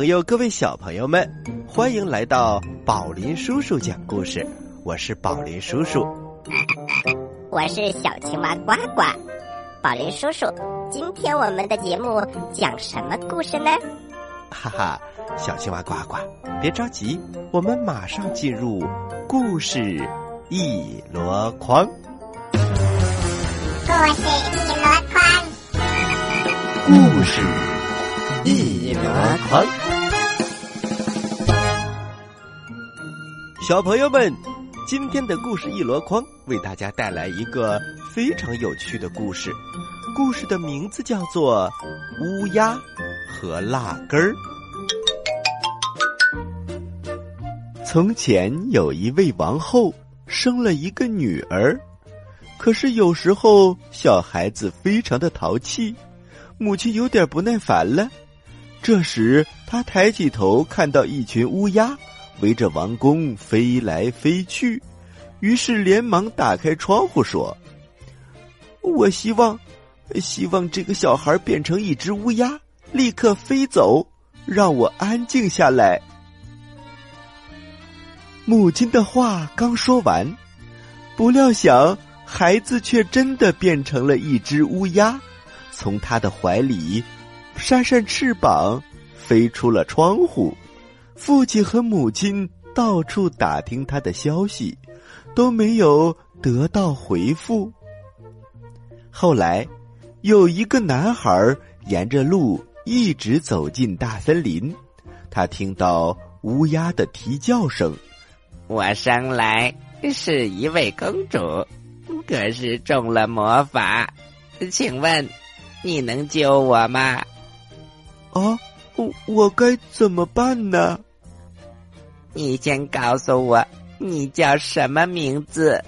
朋友，各位小朋友们，欢迎来到宝林叔叔讲故事。我是宝林叔叔，我是小青蛙呱呱。宝林叔叔，今天我们的节目讲什么故事呢？哈哈，小青蛙呱呱，别着急，我们马上进入故事一箩筐。故事一箩筐，故事一箩筐。小朋友们，今天的故事一箩筐为大家带来一个非常有趣的故事。故事的名字叫做《乌鸦和辣根儿》。从前有一位王后，生了一个女儿。可是有时候小孩子非常的淘气，母亲有点不耐烦了。这时，她抬起头，看到一群乌鸦围着王宫飞来飞去，于是连忙打开窗户说：“我希望，希望这个小孩变成一只乌鸦，立刻飞走，让我安静下来。”母亲的话刚说完，不料想。孩子却真的变成了一只乌鸦，从他的怀里扇扇翅膀，飞出了窗户。父亲和母亲到处打听他的消息，都没有得到回复。后来，有一个男孩沿着路一直走进大森林，他听到乌鸦的啼叫声：“我生来是一位公主。”可是中了魔法，请问你能救我吗？啊，我我该怎么办呢？你先告诉我你叫什么名字？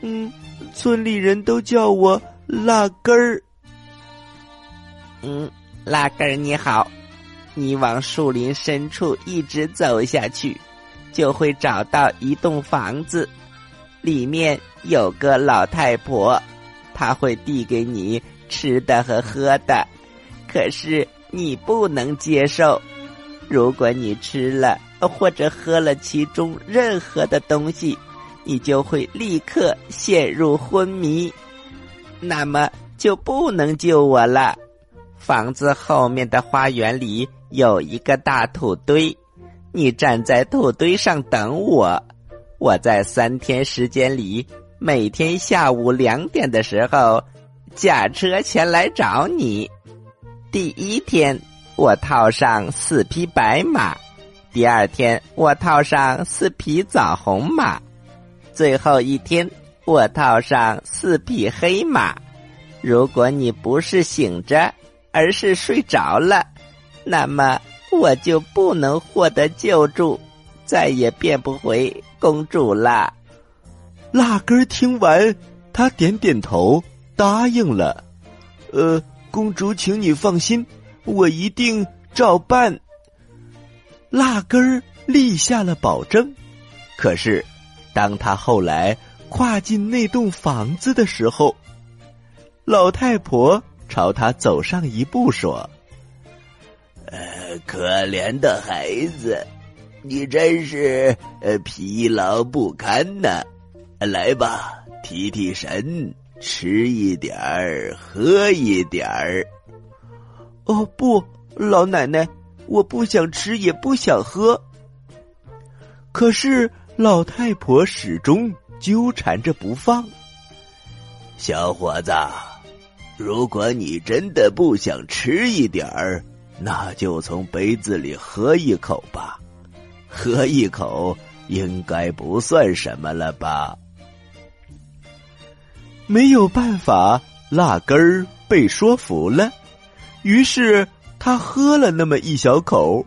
嗯，村里人都叫我辣根儿。嗯，辣根儿你好，你往树林深处一直走下去，就会找到一栋房子。里面有个老太婆，她会递给你吃的和喝的，可是你不能接受。如果你吃了或者喝了其中任何的东西，你就会立刻陷入昏迷，那么就不能救我了。房子后面的花园里有一个大土堆，你站在土堆上等我。我在三天时间里，每天下午两点的时候，驾车前来找你。第一天，我套上四匹白马；第二天，我套上四匹枣红马；最后一天，我套上四匹黑马。如果你不是醒着，而是睡着了，那么我就不能获得救助。再也变不回公主了。辣根听完，他点点头，答应了。呃，公主，请你放心，我一定照办。辣根儿立下了保证。可是，当他后来跨进那栋房子的时候，老太婆朝他走上一步，说：“呃，可怜的孩子。”你真是呃疲劳不堪呐！来吧，提提神，吃一点儿，喝一点儿。哦不，老奶奶，我不想吃，也不想喝。可是老太婆始终纠缠着不放。小伙子，如果你真的不想吃一点儿，那就从杯子里喝一口吧。喝一口应该不算什么了吧？没有办法，辣根儿被说服了，于是他喝了那么一小口。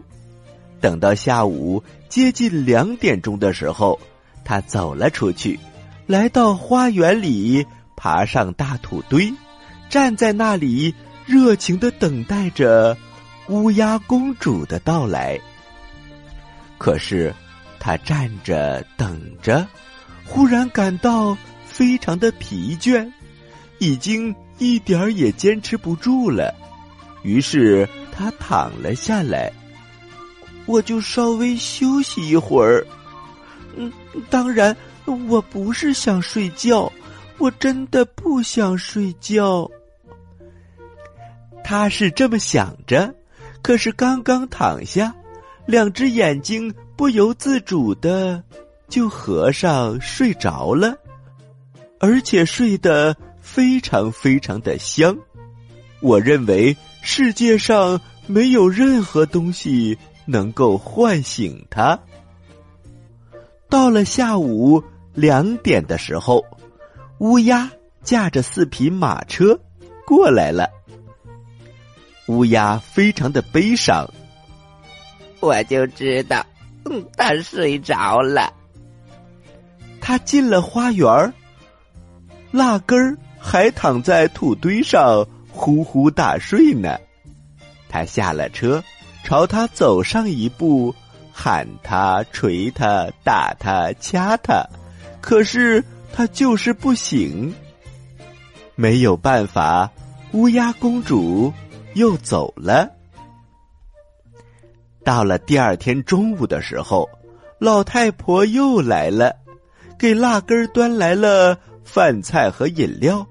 等到下午接近两点钟的时候，他走了出去，来到花园里，爬上大土堆，站在那里，热情的等待着乌鸦公主的到来。可是，他站着等着，忽然感到非常的疲倦，已经一点儿也坚持不住了。于是，他躺了下来。我就稍微休息一会儿。嗯，当然，我不是想睡觉，我真的不想睡觉。他是这么想着，可是刚刚躺下，两只眼睛不由自主的就合上睡着了，而且睡得非常非常的香。我认为世界上没有任何东西。能够唤醒他。到了下午两点的时候，乌鸦驾着四匹马车过来了。乌鸦非常的悲伤，我就知道，嗯，他睡着了。他进了花园，蜡根儿还躺在土堆上呼呼大睡呢。他下了车。朝他走上一步，喊他、捶他、打他、掐他，可是他就是不醒。没有办法，乌鸦公主又走了。到了第二天中午的时候，老太婆又来了，给蜡根儿端来了饭菜和饮料。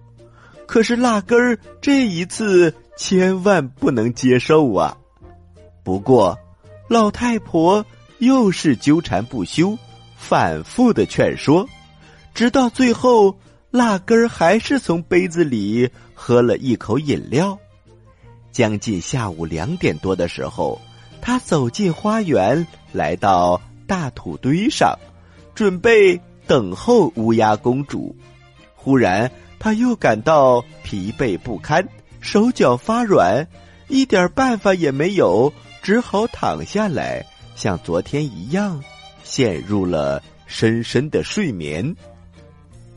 可是蜡根儿这一次千万不能接受啊！不过，老太婆又是纠缠不休，反复的劝说，直到最后，蜡根儿还是从杯子里喝了一口饮料。将近下午两点多的时候，他走进花园，来到大土堆上，准备等候乌鸦公主。忽然，他又感到疲惫不堪，手脚发软，一点办法也没有。只好躺下来，像昨天一样，陷入了深深的睡眠。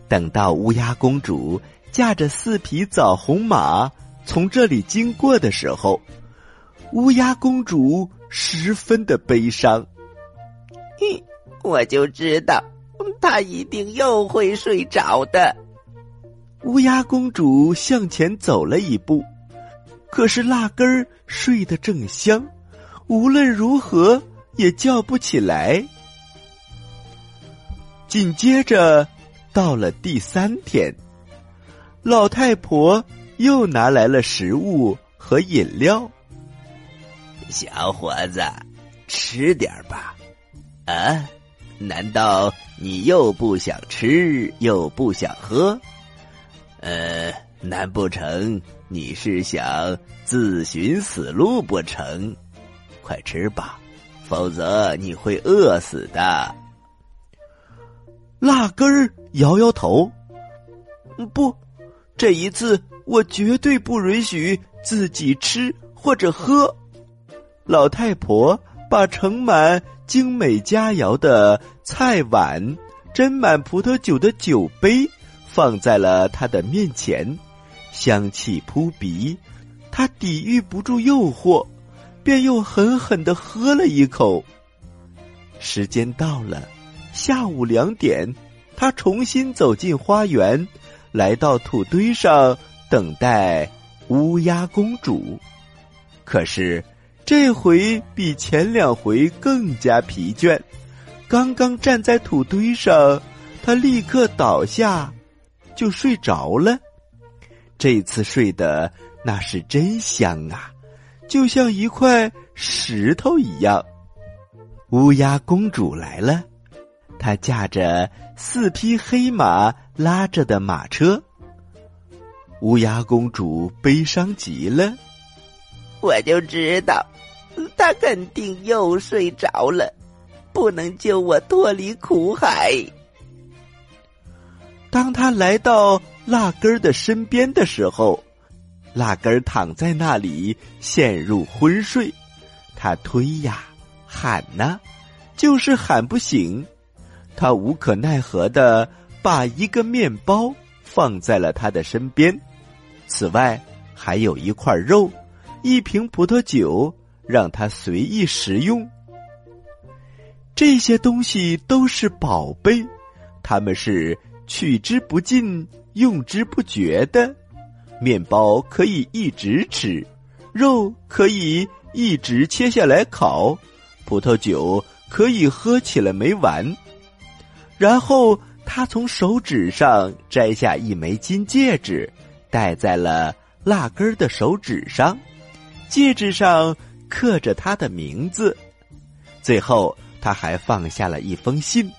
等到乌鸦公主驾着四匹枣红马从这里经过的时候，乌鸦公主十分的悲伤。嘿，我就知道，她一定又会睡着的。乌鸦公主向前走了一步，可是蜡根儿睡得正香。无论如何也叫不起来。紧接着，到了第三天，老太婆又拿来了食物和饮料。小伙子，吃点吧。啊，难道你又不想吃又不想喝？呃，难不成你是想自寻死路不成？快吃吧，否则你会饿死的。辣根儿摇摇头，不，这一次我绝对不允许自己吃或者喝。老太婆把盛满精美佳肴的菜碗、斟满葡萄酒的酒杯放在了他的面前，香气扑鼻，他抵御不住诱惑。便又狠狠的喝了一口。时间到了，下午两点，他重新走进花园，来到土堆上等待乌鸦公主。可是这回比前两回更加疲倦。刚刚站在土堆上，他立刻倒下，就睡着了。这次睡得那是真香啊！就像一块石头一样，乌鸦公主来了，她驾着四匹黑马拉着的马车。乌鸦公主悲伤极了，我就知道，她肯定又睡着了，不能救我脱离苦海。当他来到蜡根儿的身边的时候。蜡根儿躺在那里，陷入昏睡。他推呀，喊呐，就是喊不醒。他无可奈何的把一个面包放在了他的身边，此外还有一块肉，一瓶葡萄酒，让他随意食用。这些东西都是宝贝，他们是取之不尽、用之不绝的。面包可以一直吃，肉可以一直切下来烤，葡萄酒可以喝起来没完。然后他从手指上摘下一枚金戒指，戴在了蜡根的手指上，戒指上刻着他的名字。最后，他还放下了一封信，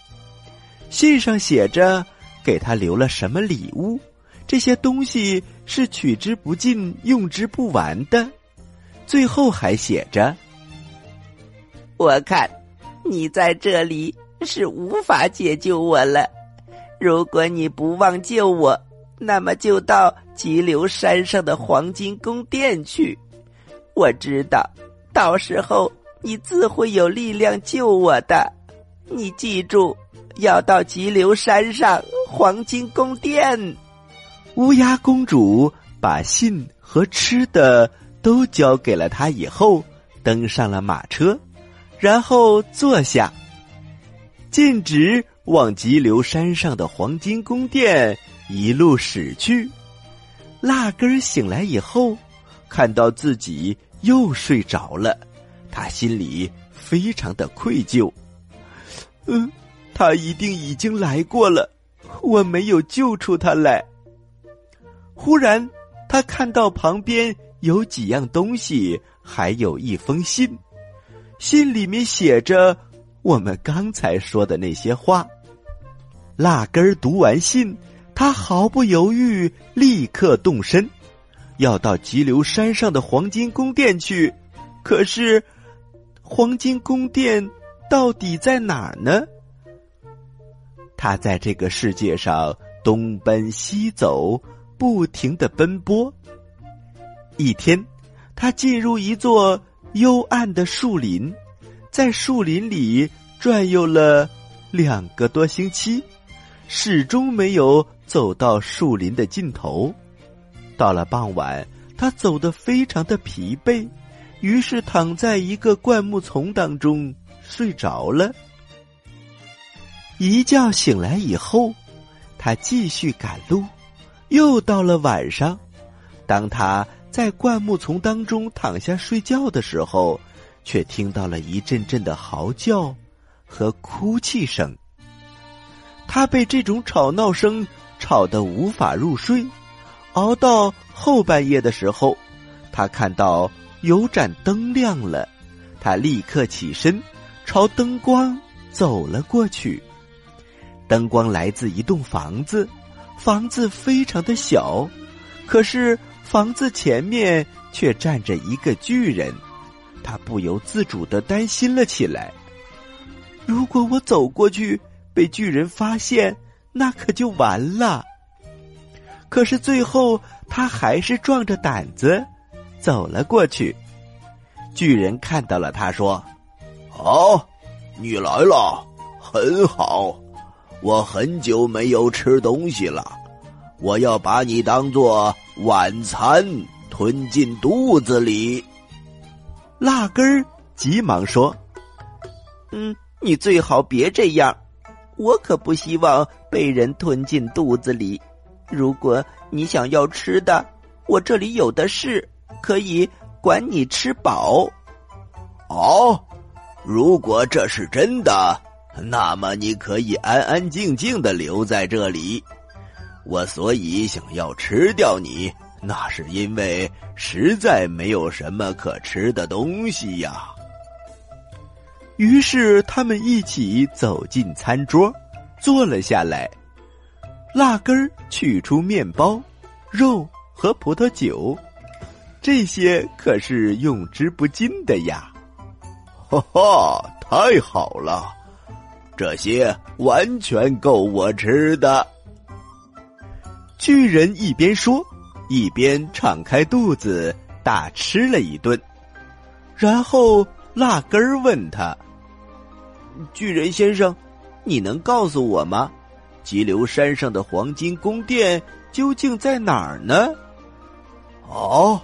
信上写着给他留了什么礼物，这些东西是取之不尽、用之不完的。最后还写着：“我看你在这里。”是无法解救我了。如果你不忘救我，那么就到急流山上的黄金宫殿去。我知道，到时候你自会有力量救我的。你记住，要到急流山上黄金宫殿。乌鸦公主把信和吃的都交给了他，以后登上了马车，然后坐下。径直往急流山上的黄金宫殿一路驶去。蜡根醒来以后，看到自己又睡着了，他心里非常的愧疚。嗯，他一定已经来过了，我没有救出他来。忽然，他看到旁边有几样东西，还有一封信，信里面写着。我们刚才说的那些话，蜡根儿读完信，他毫不犹豫，立刻动身，要到急流山上的黄金宫殿去。可是，黄金宫殿到底在哪儿呢？他在这个世界上东奔西走，不停的奔波。一天，他进入一座幽暗的树林。在树林里转悠了两个多星期，始终没有走到树林的尽头。到了傍晚，他走得非常的疲惫，于是躺在一个灌木丛当中睡着了。一觉醒来以后，他继续赶路。又到了晚上，当他在灌木丛当中躺下睡觉的时候。却听到了一阵阵的嚎叫和哭泣声。他被这种吵闹声吵得无法入睡。熬到后半夜的时候，他看到有盏灯亮了，他立刻起身，朝灯光走了过去。灯光来自一栋房子，房子非常的小，可是房子前面却站着一个巨人。他不由自主的担心了起来。如果我走过去被巨人发现，那可就完了。可是最后，他还是壮着胆子走了过去。巨人看到了他，说：“好，你来了，很好。我很久没有吃东西了，我要把你当做晚餐吞进肚子里。”辣根儿急忙说：“嗯，你最好别这样，我可不希望被人吞进肚子里。如果你想要吃的，我这里有的是，可以管你吃饱。”哦，如果这是真的，那么你可以安安静静的留在这里。我所以想要吃掉你。那是因为实在没有什么可吃的东西呀。于是他们一起走进餐桌，坐了下来。辣根儿取出面包、肉和葡萄酒，这些可是用之不尽的呀！哈哈，太好了，这些完全够我吃的。巨人一边说。一边敞开肚子大吃了一顿，然后蜡根儿问他：“巨人先生，你能告诉我吗？急流山上的黄金宫殿究竟在哪儿呢？”“哦，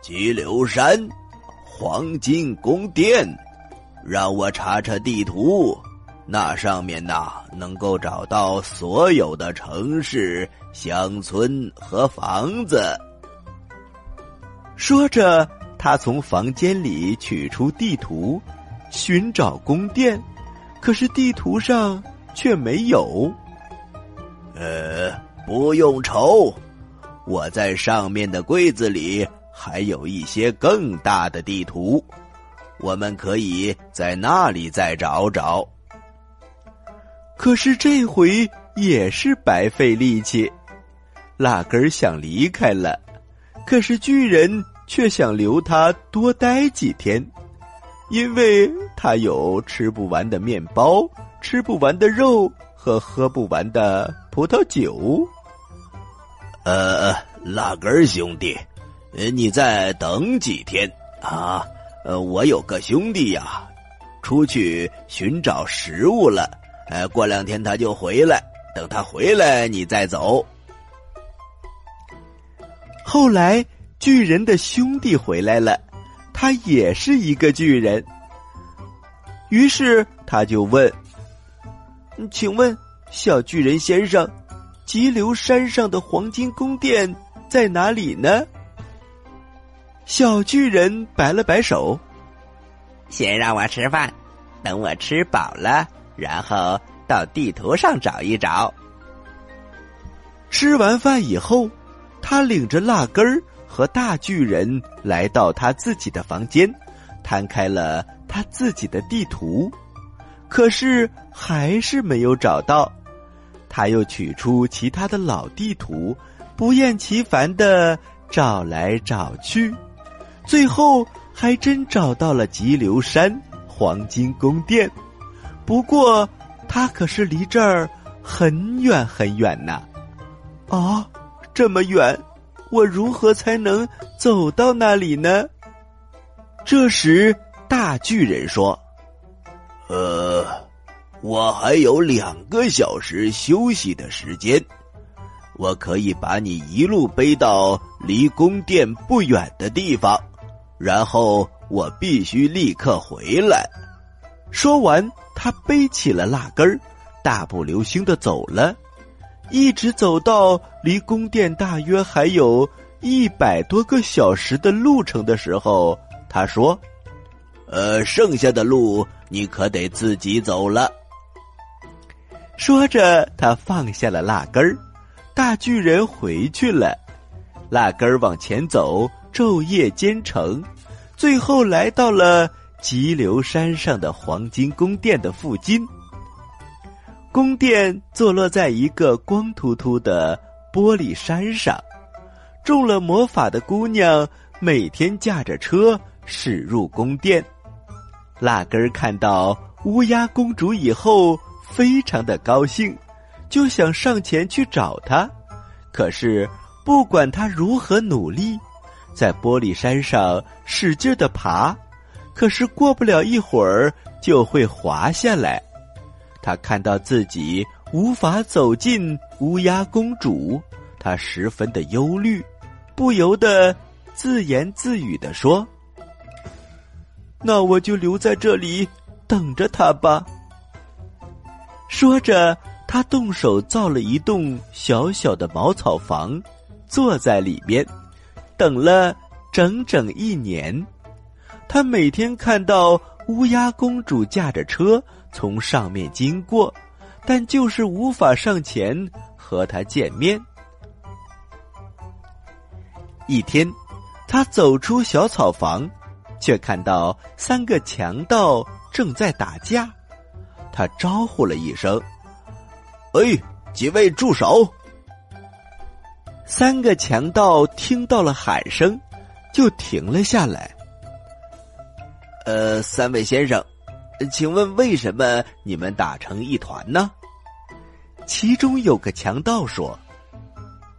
急流山黄金宫殿，让我查查地图。”那上面呐，能够找到所有的城市、乡村和房子。说着，他从房间里取出地图，寻找宫殿，可是地图上却没有。呃，不用愁，我在上面的柜子里还有一些更大的地图，我们可以在那里再找找。可是这回也是白费力气，辣根儿想离开了，可是巨人却想留他多待几天，因为他有吃不完的面包、吃不完的肉和喝不完的葡萄酒。呃，辣根兄弟，你再等几天啊？呃，我有个兄弟呀，出去寻找食物了。呃，过两天他就回来，等他回来你再走。后来巨人的兄弟回来了，他也是一个巨人。于是他就问：“请问小巨人先生，急流山上的黄金宫殿在哪里呢？”小巨人摆了摆手：“先让我吃饭，等我吃饱了。”然后到地图上找一找。吃完饭以后，他领着辣根儿和大巨人来到他自己的房间，摊开了他自己的地图，可是还是没有找到。他又取出其他的老地图，不厌其烦的找来找去，最后还真找到了急流山黄金宫殿。不过，他可是离这儿很远很远呢。啊，这么远，我如何才能走到那里呢？这时，大巨人说：“呃，我还有两个小时休息的时间，我可以把你一路背到离宫殿不远的地方，然后我必须立刻回来。”说完。他背起了蜡根儿，大步流星的走了，一直走到离宫殿大约还有一百多个小时的路程的时候，他说：“呃，剩下的路你可得自己走了。”说着，他放下了蜡根儿，大巨人回去了，蜡根儿往前走，昼夜兼程，最后来到了。急流山上的黄金宫殿的附近，宫殿坐落在一个光秃秃的玻璃山上。中了魔法的姑娘每天驾着车驶入宫殿。辣根儿看到乌鸦公主以后，非常的高兴，就想上前去找她。可是不管他如何努力，在玻璃山上使劲的爬。可是过不了一会儿就会滑下来，他看到自己无法走进乌鸦公主，他十分的忧虑，不由得自言自语的说：“那我就留在这里等着他吧。”说着，他动手造了一栋小小的茅草房，坐在里面，等了整整一年。他每天看到乌鸦公主驾着车从上面经过，但就是无法上前和她见面。一天，他走出小草房，却看到三个强盗正在打架。他招呼了一声：“哎，几位住手！”三个强盗听到了喊声，就停了下来。呃，三位先生，请问为什么你们打成一团呢？其中有个强盗说：“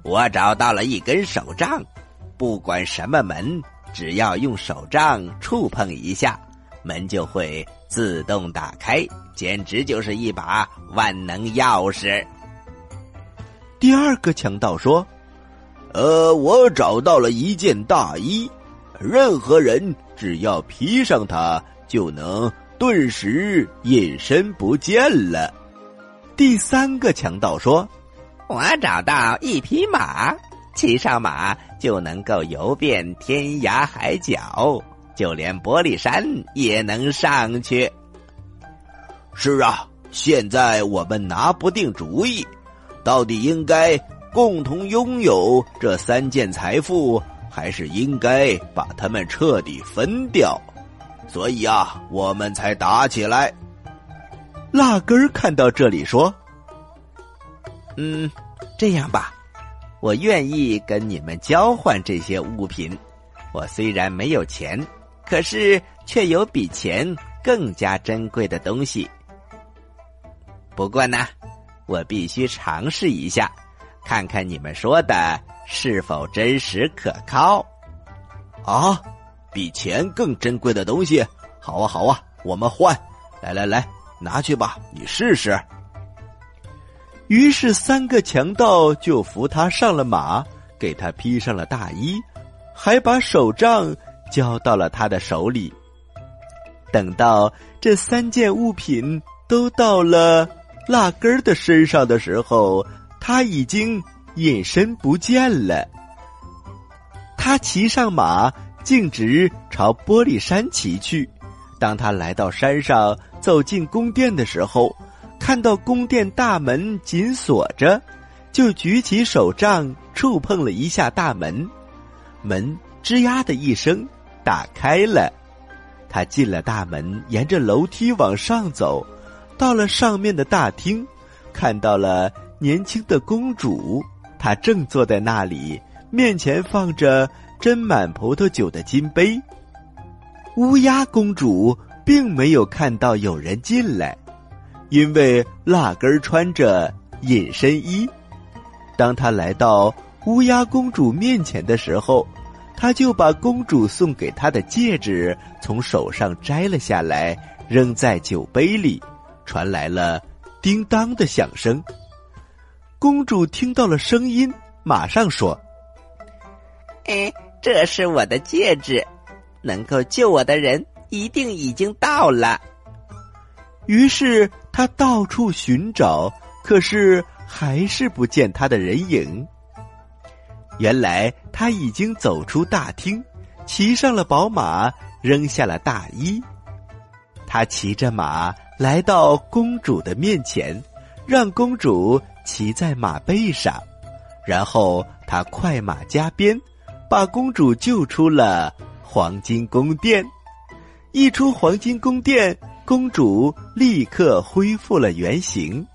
我找到了一根手杖，不管什么门，只要用手杖触碰一下，门就会自动打开，简直就是一把万能钥匙。”第二个强盗说：“呃，我找到了一件大衣。”任何人只要披上它，就能顿时隐身不见了。第三个强盗说：“我找到一匹马，骑上马就能够游遍天涯海角，就连玻璃山也能上去。是啊，现在我们拿不定主意，到底应该共同拥有这三件财富，还是应该把它们彻底分掉？所以啊，我们才打起来。辣根儿看到这里说：“嗯，这样吧，我愿意跟你们交换这些物品。我虽然没有钱，可是却有比钱更加珍贵的东西。”不过呢，我必须尝试一下，看看你们说的是否真实可靠。啊，比钱更珍贵的东西，好啊好啊，我们换！来来来，拿去吧，你试试。于是三个强盗就扶他上了马，给他披上了大衣，还把手杖交到了他的手里。等到这三件物品都到了。辣根的身上的时候，他已经隐身不见了。他骑上马，径直朝玻璃山骑去。当他来到山上，走进宫殿的时候，看到宫殿大门紧锁着，就举起手杖触碰了一下大门，门吱呀的一声打开了。他进了大门，沿着楼梯往上走。到了上面的大厅，看到了年轻的公主，他正坐在那里，面前放着斟满葡萄酒的金杯。乌鸦公主并没有看到有人进来，因为蜡根穿着隐身衣。当他来到乌鸦公主面前的时候，他就把公主送给他的戒指从手上摘了下来，扔在酒杯里。传来了叮当的响声。公主听到了声音，马上说：“哎，这是我的戒指，能够救我的人一定已经到了。”于是她到处寻找，可是还是不见他的人影。原来他已经走出大厅，骑上了宝马，扔下了大衣。他骑着马。来到公主的面前，让公主骑在马背上，然后他快马加鞭，把公主救出了黄金宫殿。一出黄金宫殿，公主立刻恢复了原形。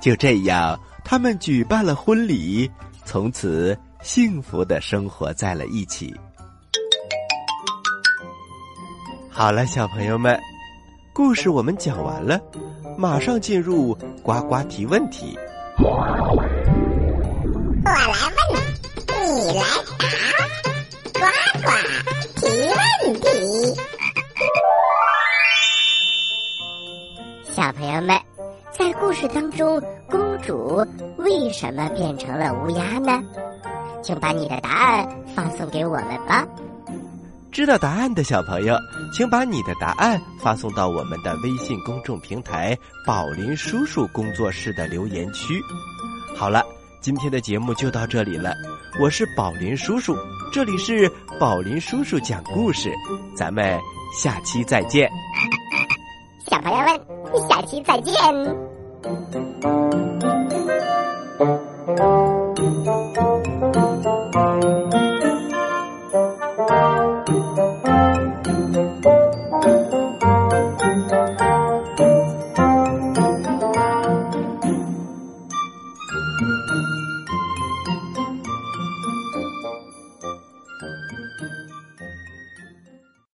就这样，他们举办了婚礼，从此幸福的生活在了一起。好了，小朋友们。故事我们讲完了，马上进入呱呱提问题。我来问，你来答，呱呱提问题。小朋友们，在故事当中，公主为什么变成了乌鸦呢？请把你的答案发送给我们吧。知道答案的小朋友，请把你的答案发送到我们的微信公众平台“宝林叔叔工作室”的留言区。好了，今天的节目就到这里了。我是宝林叔叔，这里是宝林叔叔讲故事，咱们下期再见。小朋友们，下期再见。